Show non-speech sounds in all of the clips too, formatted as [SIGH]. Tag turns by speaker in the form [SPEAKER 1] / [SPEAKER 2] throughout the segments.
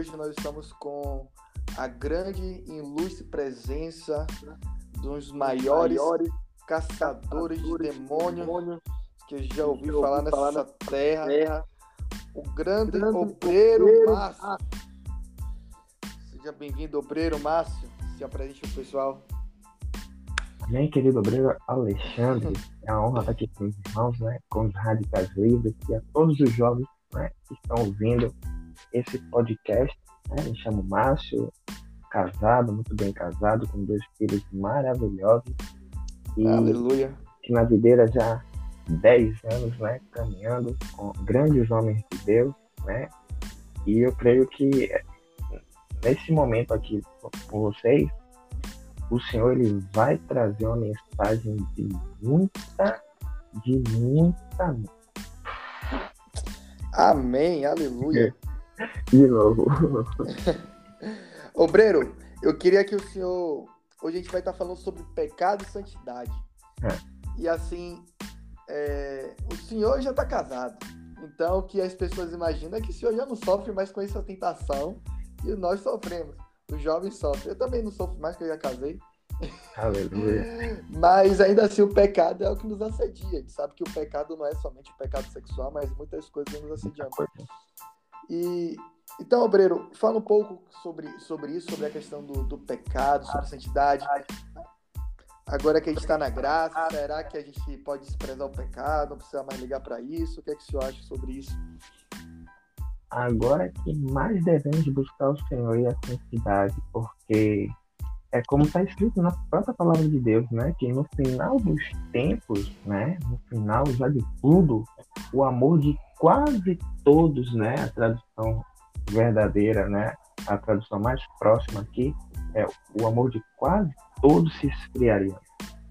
[SPEAKER 1] hoje nós estamos com a grande e ilustre presença dos maiores, maiores caçadores de demônios que eu já ouvi falar nessa terra, terra, o grande, grande obreiro, obreiro Márcio. Seja bem-vindo, obreiro Márcio. Se apresente o pessoal.
[SPEAKER 2] Bem, querido obreiro Alexandre, é uma honra estar aqui com os irmãos, né, com os radicais livres e a todos os jovens né, que estão ouvindo esse podcast. Né, me chamo Márcio, casado, muito bem casado, com dois filhos maravilhosos.
[SPEAKER 1] E Aleluia.
[SPEAKER 2] Na videira já 10 anos, né, caminhando com grandes homens de Deus, né? E eu creio que nesse momento aqui com vocês, o Senhor ele vai trazer uma mensagem de muita, de muita.
[SPEAKER 1] Amém, aleluia.
[SPEAKER 2] De novo. [LAUGHS]
[SPEAKER 1] Obreiro, eu queria que o senhor. Hoje a gente vai estar falando sobre pecado e santidade. É. E assim, é, o senhor já está casado. Então, o que as pessoas imaginam é que o senhor já não sofre mais com essa tentação e nós sofremos. Os jovens sofrem. Eu também não sofro mais, que eu já casei.
[SPEAKER 2] Aleluia. [LAUGHS]
[SPEAKER 1] Mas ainda assim, o pecado é o que nos assedia. A gente sabe que o pecado não é somente o pecado sexual, mas muitas coisas nos assediam. E então, Obreiro, fala um pouco sobre, sobre isso, sobre a questão do, do pecado, sobre a santidade. Agora que a gente está na graça, será que a gente pode desprezar o pecado? Não precisa mais ligar para isso? O que é que o senhor acha sobre isso?
[SPEAKER 2] Agora que mais devemos buscar o Senhor e a santidade, porque é como está escrito na própria palavra de Deus, né? Que no final dos tempos, né? No final já de tudo, o amor de quase todos, né? A tradução verdadeira, né? A tradução mais próxima aqui é o amor de quase todos se esfriaria.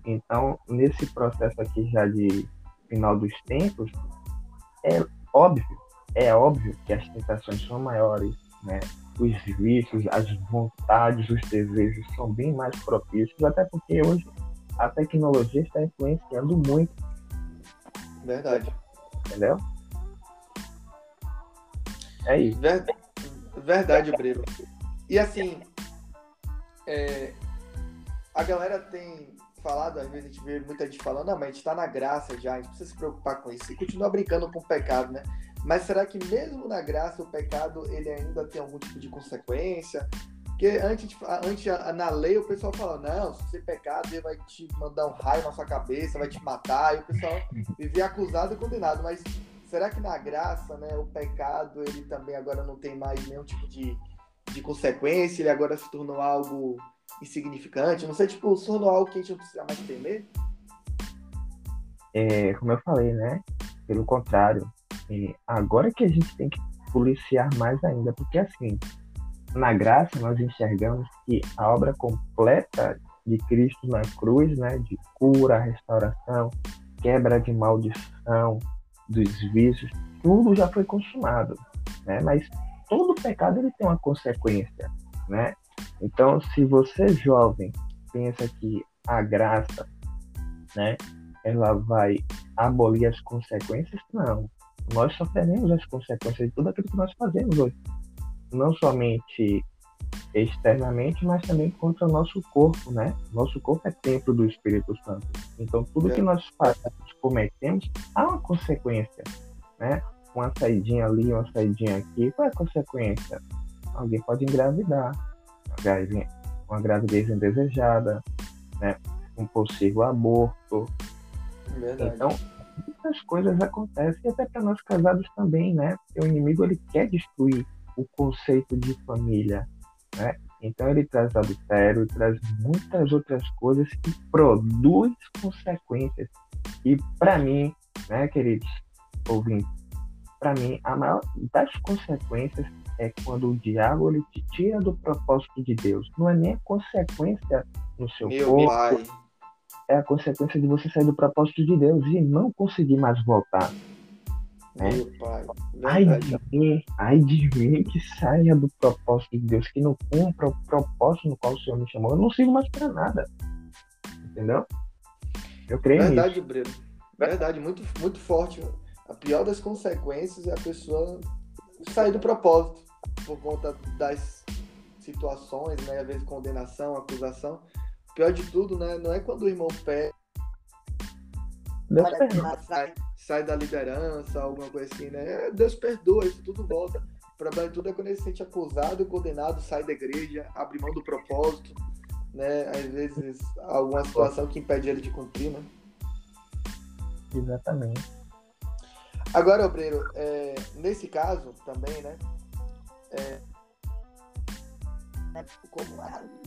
[SPEAKER 2] Então, nesse processo aqui já de final dos tempos, é óbvio, é óbvio que as tentações são maiores, né? Os vícios, as vontades, os desejos são bem mais propícios, até porque hoje a tecnologia está influenciando muito.
[SPEAKER 1] Verdade.
[SPEAKER 2] Entendeu? É isso.
[SPEAKER 1] Verdade, verdade Breno. E assim, é, a galera tem falado, às vezes a gente vê muita gente falando, não, mas a gente tá na graça já, a gente precisa se preocupar com isso. E continua brincando com o pecado, né? Mas será que mesmo na graça o pecado ele ainda tem algum tipo de consequência? Porque antes, antes na lei o pessoal fala, não, se você pecar, Deus vai te mandar um raio na sua cabeça, vai te matar, e o pessoal [LAUGHS] vivia acusado e condenado. Mas será que na graça, né, o pecado ele também agora não tem mais nenhum tipo de, de consequência, ele agora se tornou algo insignificante, não sei, tipo, se tornou algo que a gente não precisa mais temer?
[SPEAKER 2] É, como eu falei, né? Pelo contrário, é, agora que a gente tem que policiar mais ainda, porque assim, na graça nós enxergamos que a obra completa de Cristo na cruz, né, de cura, restauração, quebra de maldição, dos vícios, tudo já foi consumado, né? Mas todo pecado ele tem uma consequência, né? Então, se você jovem pensa que a graça, né, ela vai abolir as consequências, não. Nós sofremos as consequências de tudo aquilo que nós fazemos hoje. Não somente externamente, mas também contra o nosso corpo, né? Nosso corpo é templo do Espírito Santo. Então, tudo é. que nós fazemos, cometemos, há uma consequência, né? Uma saidinha ali, uma saidinha aqui, qual é a consequência? Alguém pode engravidar, uma gravidez indesejada, né? um possível aborto.
[SPEAKER 1] Verdade.
[SPEAKER 2] Então, muitas coisas acontecem, até para nós casados também, né? Porque o inimigo ele quer destruir o conceito de família, né? Então ele traz adultério, traz muitas outras coisas que produz consequências. E para mim, né, queridos ouvintes, para mim a maior das consequências é quando o diabo ele te tira do propósito de Deus. Não é nem a consequência no seu Meu corpo. Pai. É a consequência de você sair do propósito de Deus e não conseguir mais voltar.
[SPEAKER 1] Né? Meu pai.
[SPEAKER 2] Ai de, mim, ai de mim que saia do propósito de Deus, que não cumpra o propósito no qual o Senhor me chamou. Eu não sigo mais para nada. Entendeu? Eu creio
[SPEAKER 1] Verdade,
[SPEAKER 2] nisso.
[SPEAKER 1] Breno. Verdade, muito, muito forte. A pior das consequências é a pessoa sair do propósito. por conta das situações, né? Às vezes condenação, acusação. Pior de tudo, né? Não é quando o irmão pede. Sai, sai da liderança, alguma coisa assim, né? Deus perdoa, isso tudo volta. O problema de tudo é quando ele se sente acusado, condenado, sai da igreja, abre mão do propósito, né? Às vezes alguma situação que impede ele de cumprir, né?
[SPEAKER 2] Exatamente.
[SPEAKER 1] Agora, Obreiro, é, nesse caso também, né? É, como,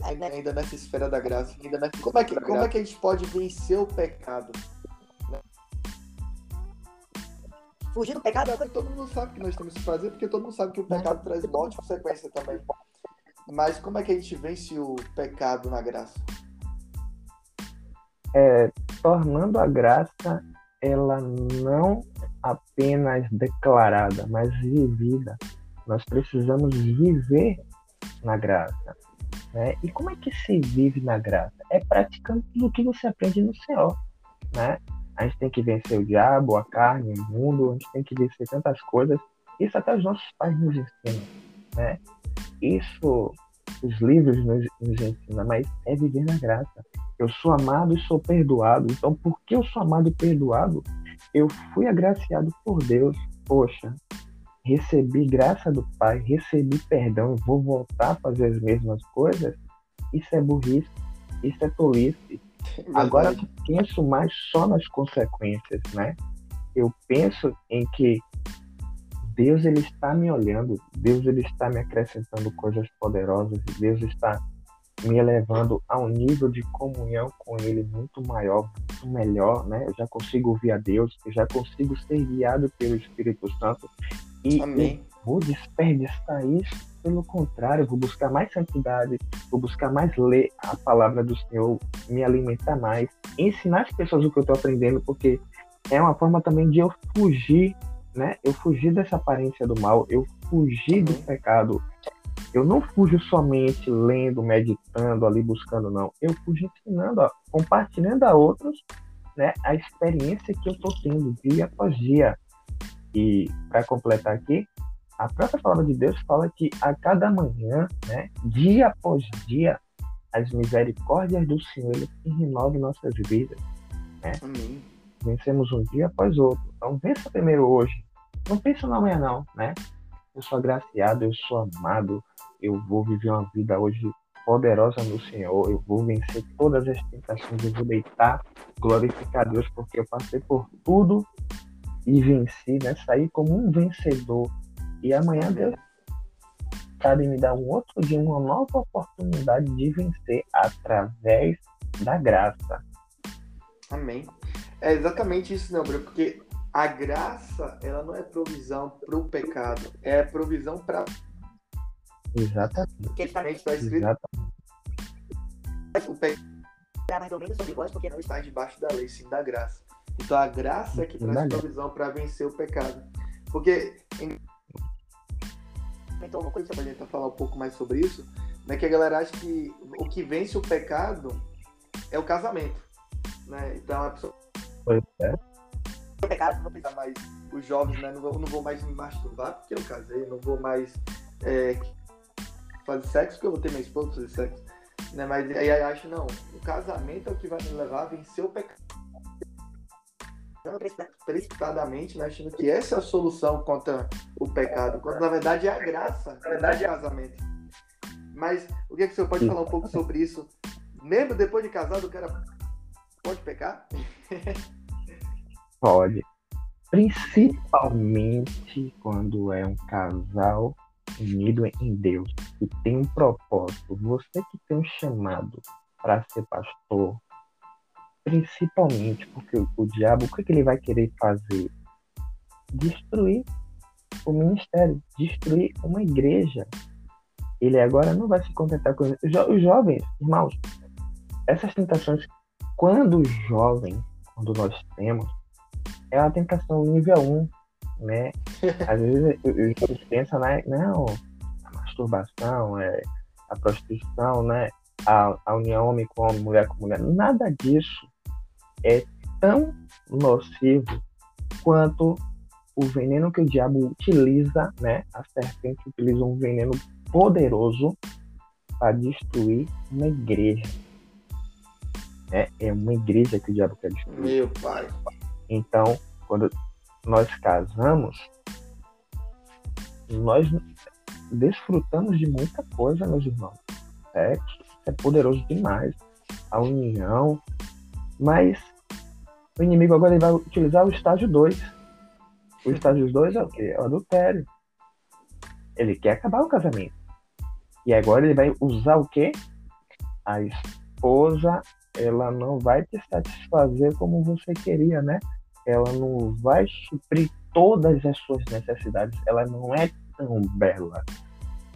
[SPEAKER 1] ainda nessa esfera da graça, ainda nessa, como, é que, como é que a gente pode vencer o pecado? Né? Fugir do pecado é todo mundo sabe que nós temos que fazer, porque todo mundo sabe que o pecado traz morte e consequência também. Mas como é que a gente vence o pecado na graça?
[SPEAKER 2] É, tornando a graça ela não apenas declarada, mas vivida. Nós precisamos viver na graça. Né? E como é que se vive na graça? É praticando tudo o que você aprende no Senhor. Né? A gente tem que vencer o diabo, a carne, o mundo, a gente tem que vencer tantas coisas. Isso até os nossos pais nos ensinam. Né? Isso os livros nos, nos ensinam, mas é viver na graça. Eu sou amado e sou perdoado. Então, porque eu sou amado e perdoado, eu fui agraciado por Deus. Poxa, recebi graça do Pai, recebi perdão, vou voltar a fazer as mesmas coisas, isso é burrice, isso é tolice. Agora eu penso mais só nas consequências, né? Eu penso em que Deus ele está me olhando, Deus ele está me acrescentando coisas poderosas, Deus está me elevando a um nível de comunhão com Ele muito maior, muito melhor, né? Eu já consigo ouvir a Deus, eu já consigo ser guiado pelo Espírito Santo e, e vou desperdiçar isso. Pelo contrário, vou buscar mais santidade, vou buscar mais ler a palavra do Senhor, me alimentar mais, ensinar as pessoas o que eu estou aprendendo, porque é uma forma também de eu fugir, né? Eu fugir dessa aparência do mal, eu fugir do pecado. Eu não fujo somente lendo, meditando, ali buscando, não. Eu fujo ensinando, ó, compartilhando a outros né, a experiência que eu estou tendo dia após dia. E para completar aqui, a própria palavra de Deus fala que a cada manhã, né, dia após dia, as misericórdias do Senhor renovam nossas vidas. Né? Amém. Vencemos um dia após outro. Então vença primeiro hoje. Não pensa na amanhã não, né? Eu sou agraciado, eu sou amado, eu vou viver uma vida hoje poderosa no Senhor, eu vou vencer todas as tentações, eu vou deitar, glorificar Deus, porque eu passei por tudo e venci, né? Saí como um vencedor. E amanhã Deus sabe me dar um outro dia, uma nova oportunidade de vencer através da graça.
[SPEAKER 1] Amém. É exatamente isso, né, Bruno? Porque a graça, ela não é provisão para o pecado, é provisão para.
[SPEAKER 2] Exatamente.
[SPEAKER 1] Porque justamente está escrito. Exatamente. O pecado é mais ou menos sobre vós, porque não está debaixo da lei, sim da graça. Então a graça é que traz provisão para vencer o pecado. Porque em... então uma coisa para a gente falar um pouco mais sobre isso, né, que a galera acha que o que vence o pecado é o casamento, né? Então a pessoa
[SPEAKER 2] pois é.
[SPEAKER 1] O pecado não precisa mais os jovens, né, não vou, não vou mais me masturbar porque eu casei, não vou mais é, fazer sexo porque eu vou ter minha esposa fazer sexo, né? Mas aí acho não, o casamento é o que vai me levar a vencer o pecado precipitadamente, né, achando que essa é a solução contra o pecado, quando na verdade é a graça, na verdade é o casamento. Mas o que, é que você pode falar um pouco sobre isso? Mesmo depois de casado, o cara pode pecar? [LAUGHS]
[SPEAKER 2] Pode. Principalmente quando é um casal unido em Deus e tem um propósito. Você que tem um chamado para ser pastor, Principalmente porque o, o diabo, o que, que ele vai querer fazer? Destruir o ministério, destruir uma igreja. Ele agora não vai se contentar com os, jo os jovens, irmãos. Essas tentações, quando jovem, quando nós temos, é uma tentação nível 1, né? [LAUGHS] Às vezes a gente pensa, né? Não, a masturbação, é, a prostituição, né? A, a união homem com homem, mulher com mulher. Nada disso é tão nocivo quanto o veneno que o diabo utiliza, né? A serpente utiliza um veneno poderoso para destruir uma igreja. É, é uma igreja que o diabo quer destruir.
[SPEAKER 1] Meu pai.
[SPEAKER 2] Então, quando nós casamos, nós desfrutamos de muita coisa, meus irmãos. Sexo é poderoso demais. A união. Mas o inimigo agora ele vai utilizar o estágio 2. O estágio 2 é o quê? É o adultério. Ele quer acabar o casamento. E agora ele vai usar o quê? A esposa, ela não vai te satisfazer como você queria, né? Ela não vai suprir todas as suas necessidades. Ela não é tão bela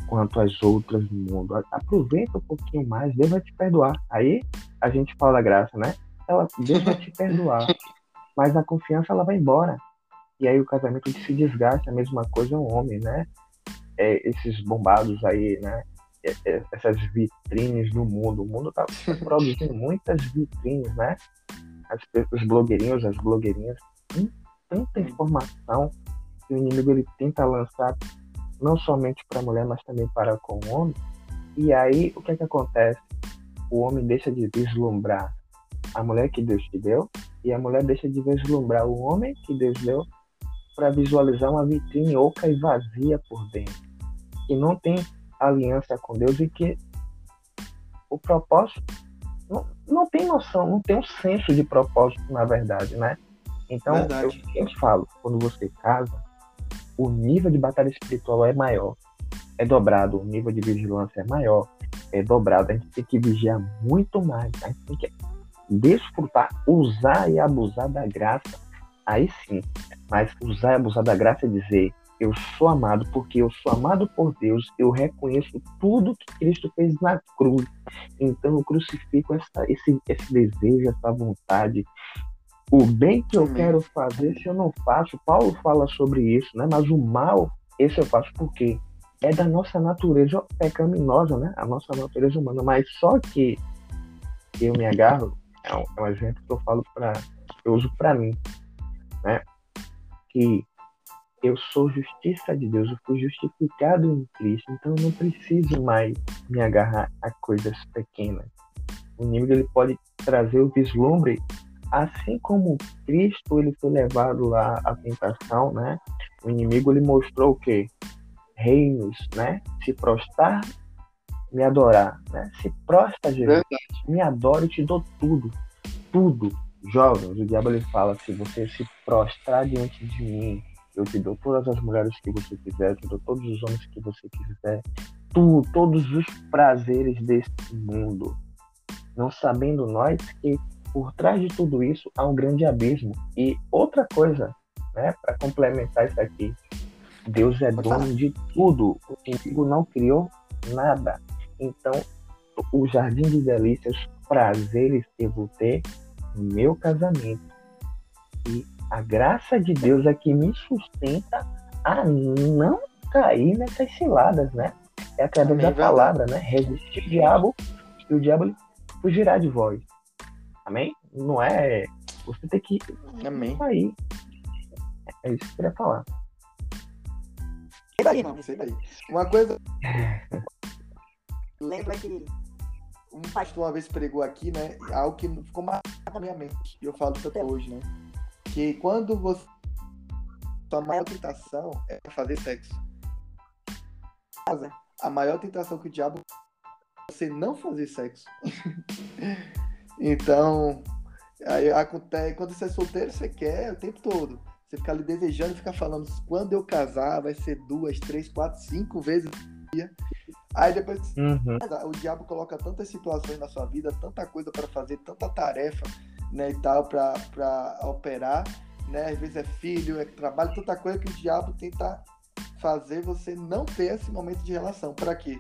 [SPEAKER 2] quanto as outras do mundo. Aproveita um pouquinho mais, Deus vai te perdoar. Aí a gente fala da graça, né? Ela, Deus vai te perdoar. Mas a confiança ela vai embora. E aí o casamento se desgasta, a mesma coisa é um homem, né? É, esses bombados aí, né? É, é, essas vitrines no mundo. O mundo está produzindo muitas vitrines, né? As, os blogueirinhos, as blogueirinhas, tanta informação que o inimigo ele tenta lançar não somente para a mulher, mas também para com o homem. E aí, o que é que acontece? O homem deixa de vislumbrar a mulher que Deus te deu e a mulher deixa de vislumbrar o homem que Deus deu para visualizar uma vitrine oca e vazia por dentro, que não tem aliança com Deus e que o propósito não, tem noção, não tem um senso de propósito, na verdade, né? Então, verdade. eu, eu falo, quando você casa, o nível de batalha espiritual é maior, é dobrado, o nível de vigilância é maior, é dobrado. A gente tem que vigiar muito mais, a gente tem que desfrutar, usar e abusar da graça. Aí sim, mas usar e abusar da graça é dizer: eu sou amado porque eu sou amado por Deus, eu reconheço tudo que Cristo fez na cruz. Então eu crucifico essa, esse, esse desejo, essa vontade, o bem que eu quero fazer, se eu não faço, Paulo fala sobre isso, né? Mas o mal, esse eu faço porque é da nossa natureza pecaminosa, né? A nossa natureza humana. Mas só que eu me agarro, é um, é um exemplo que eu falo para, eu uso para mim, né? Que eu sou justiça de Deus, eu fui justificado em Cristo, então eu não preciso mais me agarrar a coisas pequenas. O inimigo ele pode trazer o vislumbre assim como Cristo ele foi levado lá à tentação, né? O inimigo ele mostrou o quê? Reinos, né? Se prostrar, me adorar, né? Se prostra, Jesus, me adora e te dou tudo, tudo. Jovens, o diabo ele fala: se você se prostrar diante de mim, eu te dou todas as mulheres que você quiser, eu te dou todos os homens que você quiser, tu, todos os prazeres deste mundo. Não sabendo nós que por trás de tudo isso há um grande abismo. E outra coisa, né, para complementar isso aqui, Deus é dono de tudo. O inimigo não criou nada. Então, o jardim de delícias, prazeres que eu vou ter no meu casamento. E a graça de Deus é que me sustenta a não cair nessas ciladas, né? É através da palavra, né? Resistir o diabo e o diabo fugirá de vós. Amém? Não é. Você tem que.
[SPEAKER 1] Amém.
[SPEAKER 2] Aí. É isso que eu queria falar.
[SPEAKER 1] Sei daí, não, sei daí. Uma coisa. [LAUGHS] Lembra que um pastor uma vez pregou aqui, né? Algo que ficou marcado na minha mente. E eu falo até hoje, né? Que quando você. Sua maior tentação é fazer sexo. A maior tentação que o diabo é você não fazer sexo. [LAUGHS] Então, aí acontece, quando você é solteiro, você quer o tempo todo. Você fica ali desejando, fica falando, quando eu casar, vai ser duas, três, quatro, cinco vezes no dia. Aí depois uhum. o diabo coloca tantas situações na sua vida, tanta coisa para fazer, tanta tarefa, né, e tal, para operar, né? Às vezes é filho, é trabalho, tanta coisa que o diabo tenta fazer você não ter esse momento de relação. Para quê?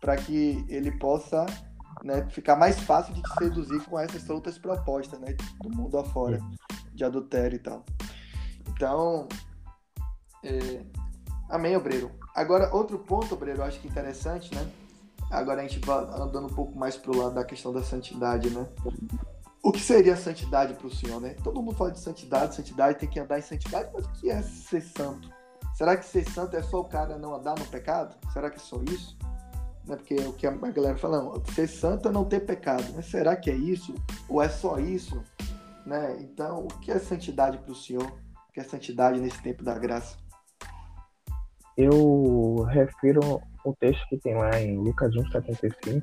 [SPEAKER 1] Para que ele possa né, ficar mais fácil de te seduzir com essas outras propostas, né, do mundo afora, de adultério e tal. Então, é... amém, Obreiro. Agora, outro ponto, Obreiro, eu acho que interessante, né, agora a gente vai andando um pouco mais pro lado da questão da santidade, né, o que seria santidade para o Senhor, né? Todo mundo fala de santidade, santidade, tem que andar em santidade, mas o que é ser santo? Será que ser santo é só o cara não andar no pecado? Será que é só isso? Né? Porque o que a galera fala, ser santo é não ter pecado. Mas será que é isso? Ou é só isso? Né? Então, o que é santidade para o Senhor? O que é santidade nesse tempo da graça?
[SPEAKER 2] Eu refiro o texto que tem lá em Lucas 1,75.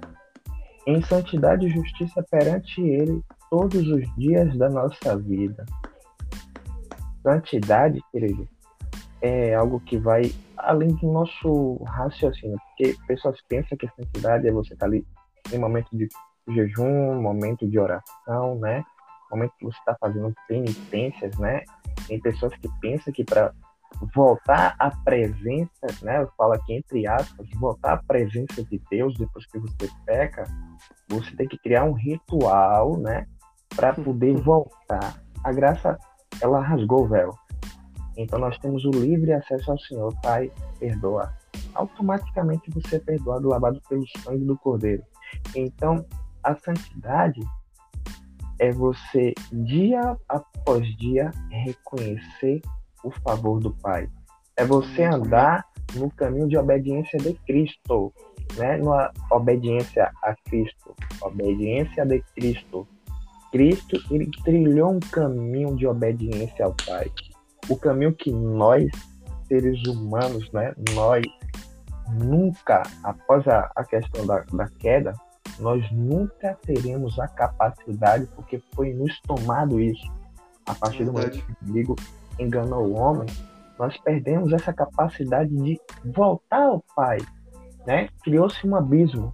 [SPEAKER 2] Em santidade e justiça perante Ele todos os dias da nossa vida. Santidade, querido, é algo que vai além do nosso raciocínio, porque pessoas pensam que santidade é você estar tá ali em momento de jejum, momento de oração, né? Momento que você está fazendo penitências, né? Tem pessoas que pensam que para voltar à presença, né? Eu falo aqui entre aspas, voltar à presença de Deus depois que você peca, você tem que criar um ritual, né? para poder voltar. A graça, ela rasgou o véu. Então nós temos o livre acesso ao Senhor, Pai, perdoa. Automaticamente você é perdoado, lavado pelo sangue do Cordeiro. Então, a santidade é você, dia após dia, reconhecer o favor do Pai. É você andar no caminho de obediência de Cristo, né? Na obediência a Cristo, obediência de Cristo. Cristo ele trilhou um caminho de obediência ao Pai. O caminho que nós, seres humanos, né, nós nunca, após a, a questão da, da queda, nós nunca teremos a capacidade, porque foi nos tomado isso. A partir do momento que o inimigo enganou o homem, nós perdemos essa capacidade de voltar ao Pai. Né? Criou-se um abismo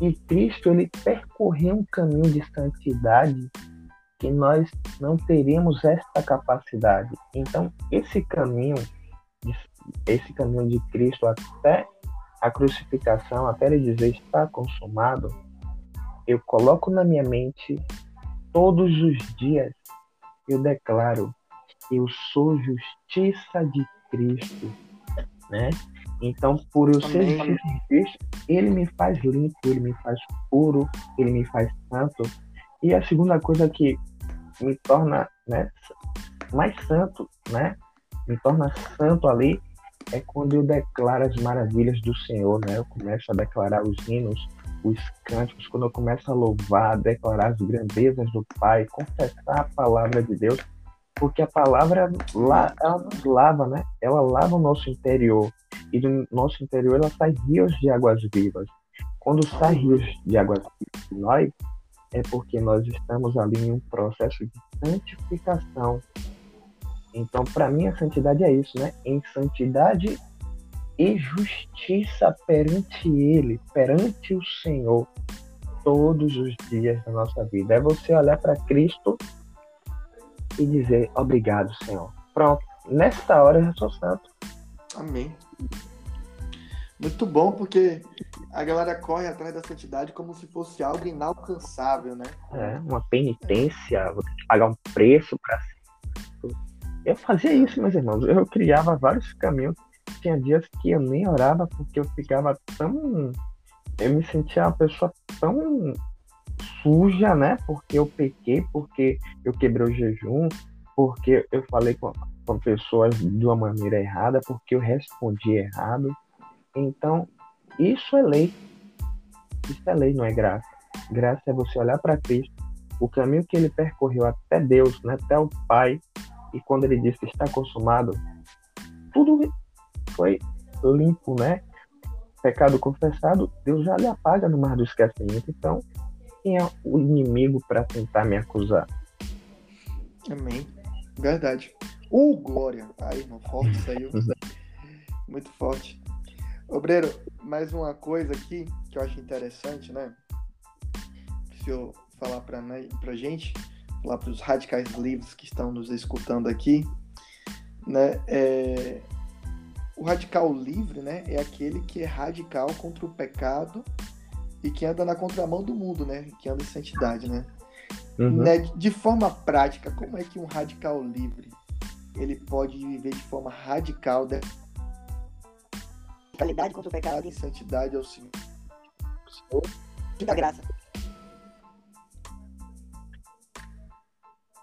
[SPEAKER 2] e Cristo ele percorreu um caminho de santidade que nós não teríamos esta capacidade. Então, esse caminho, esse caminho de Cristo até a crucificação, até ele dizer está consumado, eu coloco na minha mente todos os dias, eu declaro, eu sou justiça de Cristo, né? Então, por eu ser justiça de Cristo, ele me faz limpo, ele me faz puro, ele me faz santo. E a segunda coisa que me torna né, mais santo, né? Me torna santo ali é quando eu declaro as maravilhas do Senhor, né? Eu começo a declarar os hinos, os cânticos, quando eu começo a louvar, declarar as grandezas do Pai, confessar a palavra de Deus, porque a palavra lá, ela nos lava, né? Ela lava o nosso interior e do nosso interior ela sai rios de águas vivas. Quando sai rios de águas vivas de nós, é porque nós estamos ali em um processo de santificação. Então, para mim, a santidade é isso, né? Em santidade e justiça perante Ele, perante o Senhor, todos os dias da nossa vida. É você olhar para Cristo e dizer: Obrigado, Senhor. Pronto, nesta hora eu já sou santo.
[SPEAKER 1] Amém. Muito bom, porque a galera corre atrás da santidade como se fosse algo inalcançável, né?
[SPEAKER 2] É, uma penitência, vou ter que pagar um preço para Eu fazia isso, meus irmãos. Eu criava vários caminhos. Tinha dias que eu nem orava porque eu ficava tão. Eu me sentia uma pessoa tão suja, né? Porque eu pequei, porque eu quebrei o jejum, porque eu falei com, com pessoas de uma maneira errada, porque eu respondi errado. Então, isso é lei. Isso é lei, não é graça. Graça é você olhar para Cristo, o caminho que ele percorreu até Deus, né, até o Pai, e quando ele disse está consumado, tudo foi limpo, né? Pecado confessado, Deus já lhe apaga no mar do esquecimento. Então, quem é o inimigo para tentar me acusar?
[SPEAKER 1] Amém. Verdade. Uh, glória. Aí, irmão, forte saiu. [LAUGHS] Muito forte. Obreiro, mais uma coisa aqui que eu acho interessante, né? Se eu falar para pra gente, falar para os radicais livres que estão nos escutando aqui, né? É, o radical livre, né? É aquele que é radical contra o pecado e que anda na contramão do mundo, né? Que anda em santidade, né? Uhum. né? De forma prática, como é que um radical livre ele pode viver de forma radical? Né? qualidade contra o pecado, em santidade ao Senhor. E da graça.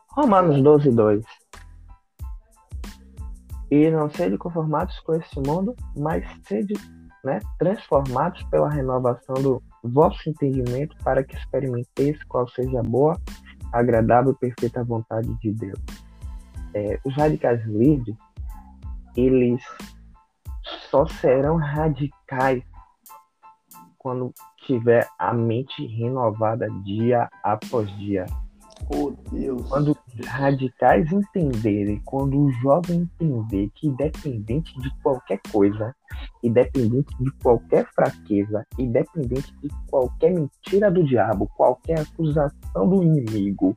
[SPEAKER 2] Romanos 12, 2. E não sede conformados com este mundo, mas sede né, transformados pela renovação do vosso entendimento para que experimenteis qual seja a boa, agradável e perfeita vontade de Deus. É, os radicais livres, eles só serão radicais quando tiver a mente renovada dia após dia.
[SPEAKER 1] Oh, Deus.
[SPEAKER 2] Quando os radicais entenderem, quando o jovem entender que independente de qualquer coisa, independente de qualquer fraqueza, independente de qualquer mentira do diabo, qualquer acusação do inimigo,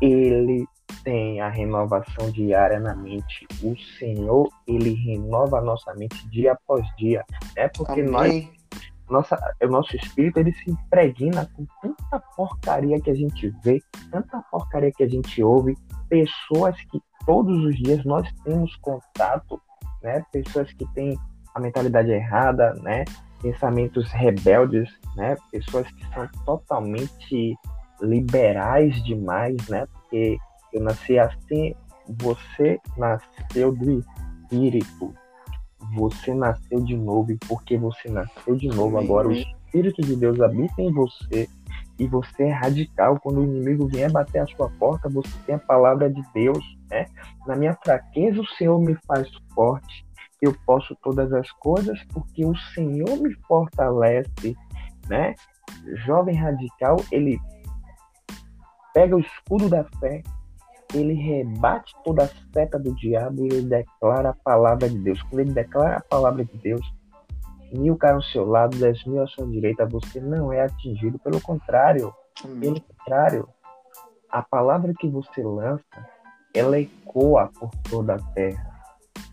[SPEAKER 2] ele tem a renovação diária na mente. O Senhor, ele renova a nossa mente dia após dia. É porque Amém. nós nossa, o nosso espírito ele se impregna com tanta porcaria que a gente vê, tanta porcaria que a gente ouve, pessoas que todos os dias nós temos contato, né? Pessoas que têm a mentalidade errada, né? Pensamentos rebeldes, né? Pessoas que são totalmente liberais demais, né? Porque eu nasci assim, você nasceu do espírito, você nasceu de novo e porque você nasceu de novo, agora o Espírito de Deus habita em você e você é radical. Quando o inimigo vier bater a sua porta, você tem a palavra de Deus, né? Na minha fraqueza, o Senhor me faz forte. Eu posso todas as coisas porque o Senhor me fortalece, né? Jovem radical, ele pega o escudo da fé ele rebate toda a seta do diabo e ele declara a palavra de Deus. Quando ele declara a palavra de Deus, mil caem ao seu lado, dez mil à sua direita, você não é atingido. Pelo contrário, pelo contrário, a palavra que você lança, ela ecoa por toda a terra.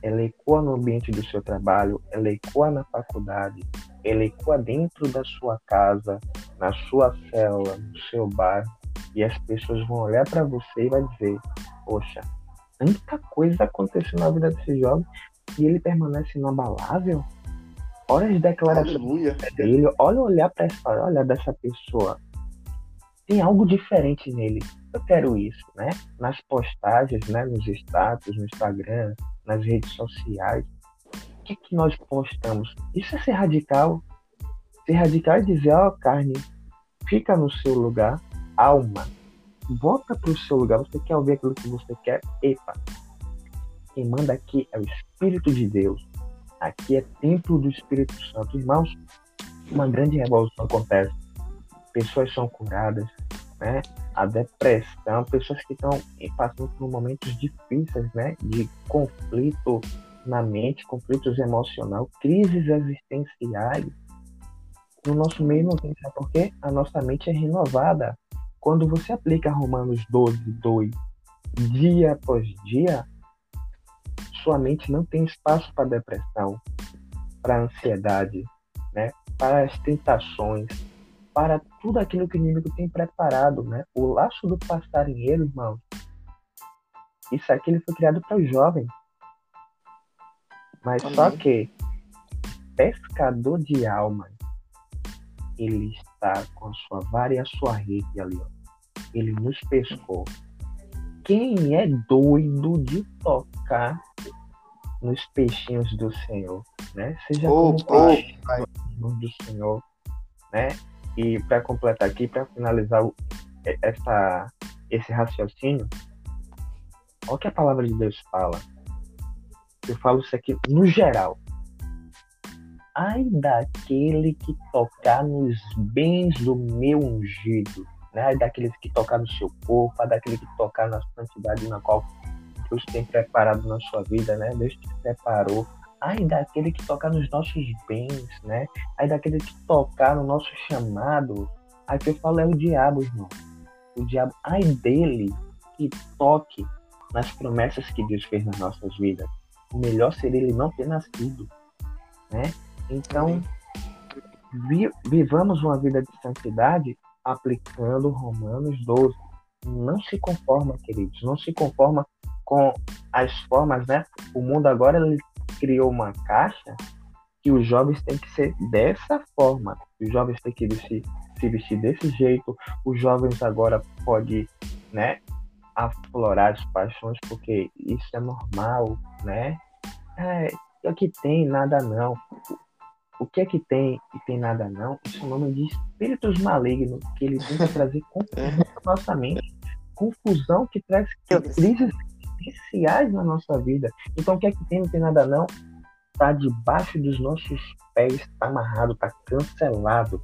[SPEAKER 2] Ela ecoa no ambiente do seu trabalho, ela ecoa na faculdade, ela ecoa dentro da sua casa, na sua célula, no seu bairro e as pessoas vão olhar para você e vai dizer: Poxa, tanta coisa aconteceu na vida desse jovem e ele permanece inabalável. Olha as declarações dele, olha olhar para essa, olha dessa pessoa. Tem algo diferente nele. Eu quero isso, né? Nas postagens, né? Nos status, no Instagram, nas redes sociais. O que, que nós postamos? Isso é ser radical. Ser radical é dizer, ó, oh, carne, fica no seu lugar, alma, volta para o seu lugar. Você quer ouvir aquilo que você quer? Epa! Quem manda aqui é o Espírito de Deus. Aqui é templo do Espírito Santo. Irmãos, uma grande revolução acontece. Pessoas são curadas, né? A depressão, pessoas que estão passando por momentos difíceis, né? De conflito na mente, conflitos emocionais, crises existenciais. No nosso meio não tem, sabe por quê? A nossa mente é renovada. Quando você aplica Romanos 12, 2, dia após dia, sua mente não tem espaço para depressão, para ansiedade, né? para as tentações, para tudo aquilo que o inimigo tem preparado. Né? O laço do passarinheiro, irmão, isso aqui ele foi criado para os jovens. Mas Amém. só que pescador de almas, ele está com a sua vara e a sua rede ali, ó. Ele nos pescou. Quem é doido de tocar nos peixinhos do Senhor, né? Seja oh, oh, do Senhor, né? E para completar aqui, para finalizar essa, esse raciocínio, olha o que a palavra de Deus fala. Eu falo isso aqui no geral, ai daquele que tocar nos bens do meu ungido, né? Ai daqueles que tocar no seu corpo, ai daquele que tocar na santidade na qual Deus tem preparado na sua vida, né? Deus te preparou. Ai daquele que tocar nos nossos bens, né? Ai daquele que tocar no nosso chamado. Aí eu falo é o diabo, irmão. O diabo, ai dele que toque nas promessas que Deus fez nas nossas vidas. O melhor seria ele não ter nascido, né? Então, vi, vivamos uma vida de santidade aplicando Romanos 12. Não se conforma, queridos, não se conforma com as formas, né? O mundo agora ele criou uma caixa que os jovens têm que ser dessa forma. Os jovens têm que se, se vestir desse jeito. Os jovens agora podem, né? aflorar as paixões, porque isso é normal, né? É, o que tem, nada não. O que é que tem e tem nada não? Isso é o nome de espíritos malignos que ele tem que [LAUGHS] trazer confusão na nossa mente. Confusão que traz crises existenciais na nossa vida. Então o que é que tem, não tem nada não? Está debaixo dos nossos pés, está amarrado, está cancelado.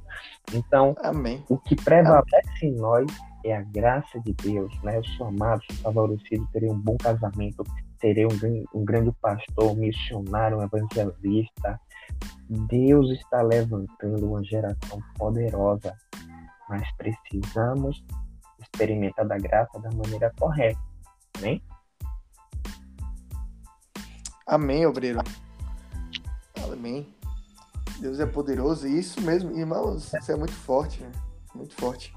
[SPEAKER 2] Então,
[SPEAKER 1] Amém.
[SPEAKER 2] o que prevalece Amém. em nós é a graça de Deus, né? Eu sou amado, sou favorecido, terei um bom casamento, terei um, um grande pastor, missionário, um evangelista. Deus está levantando uma geração poderosa, mas precisamos experimentar da graça da maneira correta, amém?
[SPEAKER 1] Amém, obreiro. Amém. Deus é poderoso, e isso mesmo, irmãos, isso é muito forte, né? muito forte.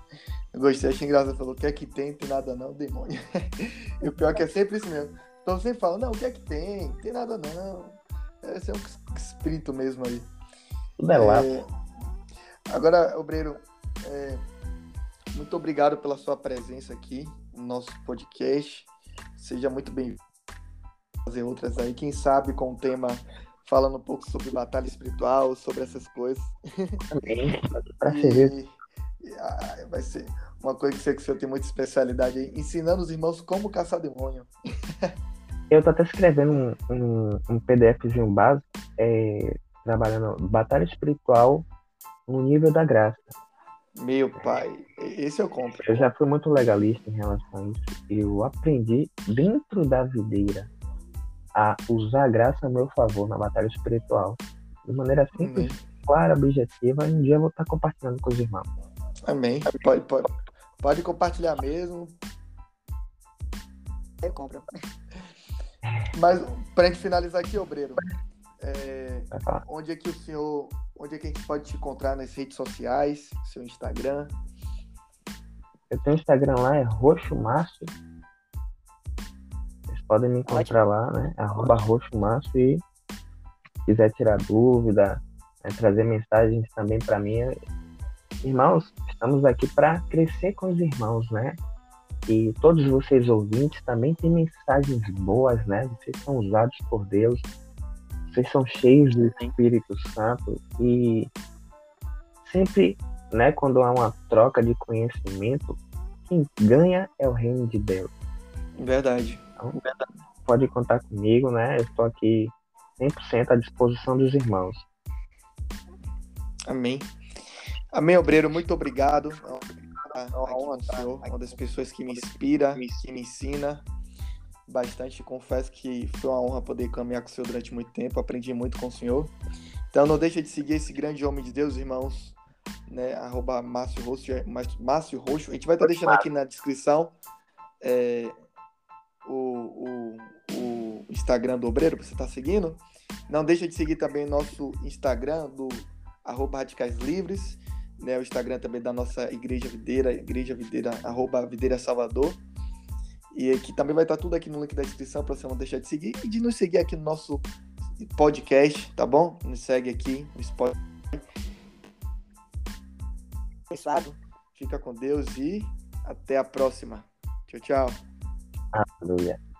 [SPEAKER 1] Eu gostei, achei engraçado. Falou, o que é que tem? Tem nada não, demônio. [LAUGHS] e o pior é que é sempre isso mesmo. Então sempre fala, não, o que é que tem? Tem nada não. Esse é um espírito mesmo aí.
[SPEAKER 2] Tudo é lá. É...
[SPEAKER 1] Agora, Obreiro, é... muito obrigado pela sua presença aqui no nosso podcast. Seja muito bem-vindo fazer outras aí, quem sabe com o tema falando um pouco sobre batalha espiritual, sobre essas coisas.
[SPEAKER 2] Também, [LAUGHS] pra e...
[SPEAKER 1] Ah, vai ser uma coisa que você, que você tem muita especialidade aí, ensinando os irmãos como caçar demônio.
[SPEAKER 2] Eu tô até escrevendo um, um, um PDFzinho básico, é, trabalhando batalha espiritual no nível da graça.
[SPEAKER 1] Meu pai, esse eu compro.
[SPEAKER 2] Eu já fui muito legalista em relação a isso. Eu aprendi dentro da videira a usar a graça a meu favor na batalha espiritual. De maneira simples, uhum. clara, objetiva, e um dia eu vou estar compartilhando com os irmãos.
[SPEAKER 1] Amém. Pode, pode, pode compartilhar mesmo. Eu compro. Mas pra gente finalizar aqui, obreiro, é, onde é que o senhor, onde é que a gente pode te encontrar nas redes sociais, seu Instagram?
[SPEAKER 2] Eu tenho Instagram lá, é Roxo Márcio. Vocês podem me encontrar lá, né? Arroba Roxo Márcio e quiser tirar dúvida, né, trazer mensagens também para mim, Irmãos, estamos aqui para crescer com os irmãos, né? E todos vocês ouvintes também têm mensagens boas, né? Vocês são usados por Deus, vocês são cheios do Espírito Santo e sempre, né, quando há uma troca de conhecimento, quem ganha é o reino de Deus.
[SPEAKER 1] Verdade.
[SPEAKER 2] Então, pode contar comigo, né? Eu estou aqui 100% à disposição dos irmãos.
[SPEAKER 1] Amém. Amém, obreiro, muito obrigado. É uma honra, senhor, uma das pessoas que me inspira, que me ensina bastante. Confesso que foi uma honra poder caminhar com o senhor durante muito tempo, aprendi muito com o senhor. Então não deixa de seguir esse grande homem de Deus, irmãos, né? Arroba Márcio Roxo, Márcio Roxo. A gente vai estar deixando aqui na descrição é, o, o, o Instagram do Obreiro, para você estar tá seguindo. Não deixa de seguir também nosso Instagram do arroba Radicais Livres né, o Instagram também da nossa Igreja Videira, Igreja Videira, arroba Videira Salvador. E aqui também vai estar tudo aqui no link da descrição para você não deixar de seguir e de nos seguir aqui no nosso podcast, tá bom? Nos segue aqui no Spotify. Fica com Deus e até a próxima. Tchau, tchau.
[SPEAKER 2] Aleluia.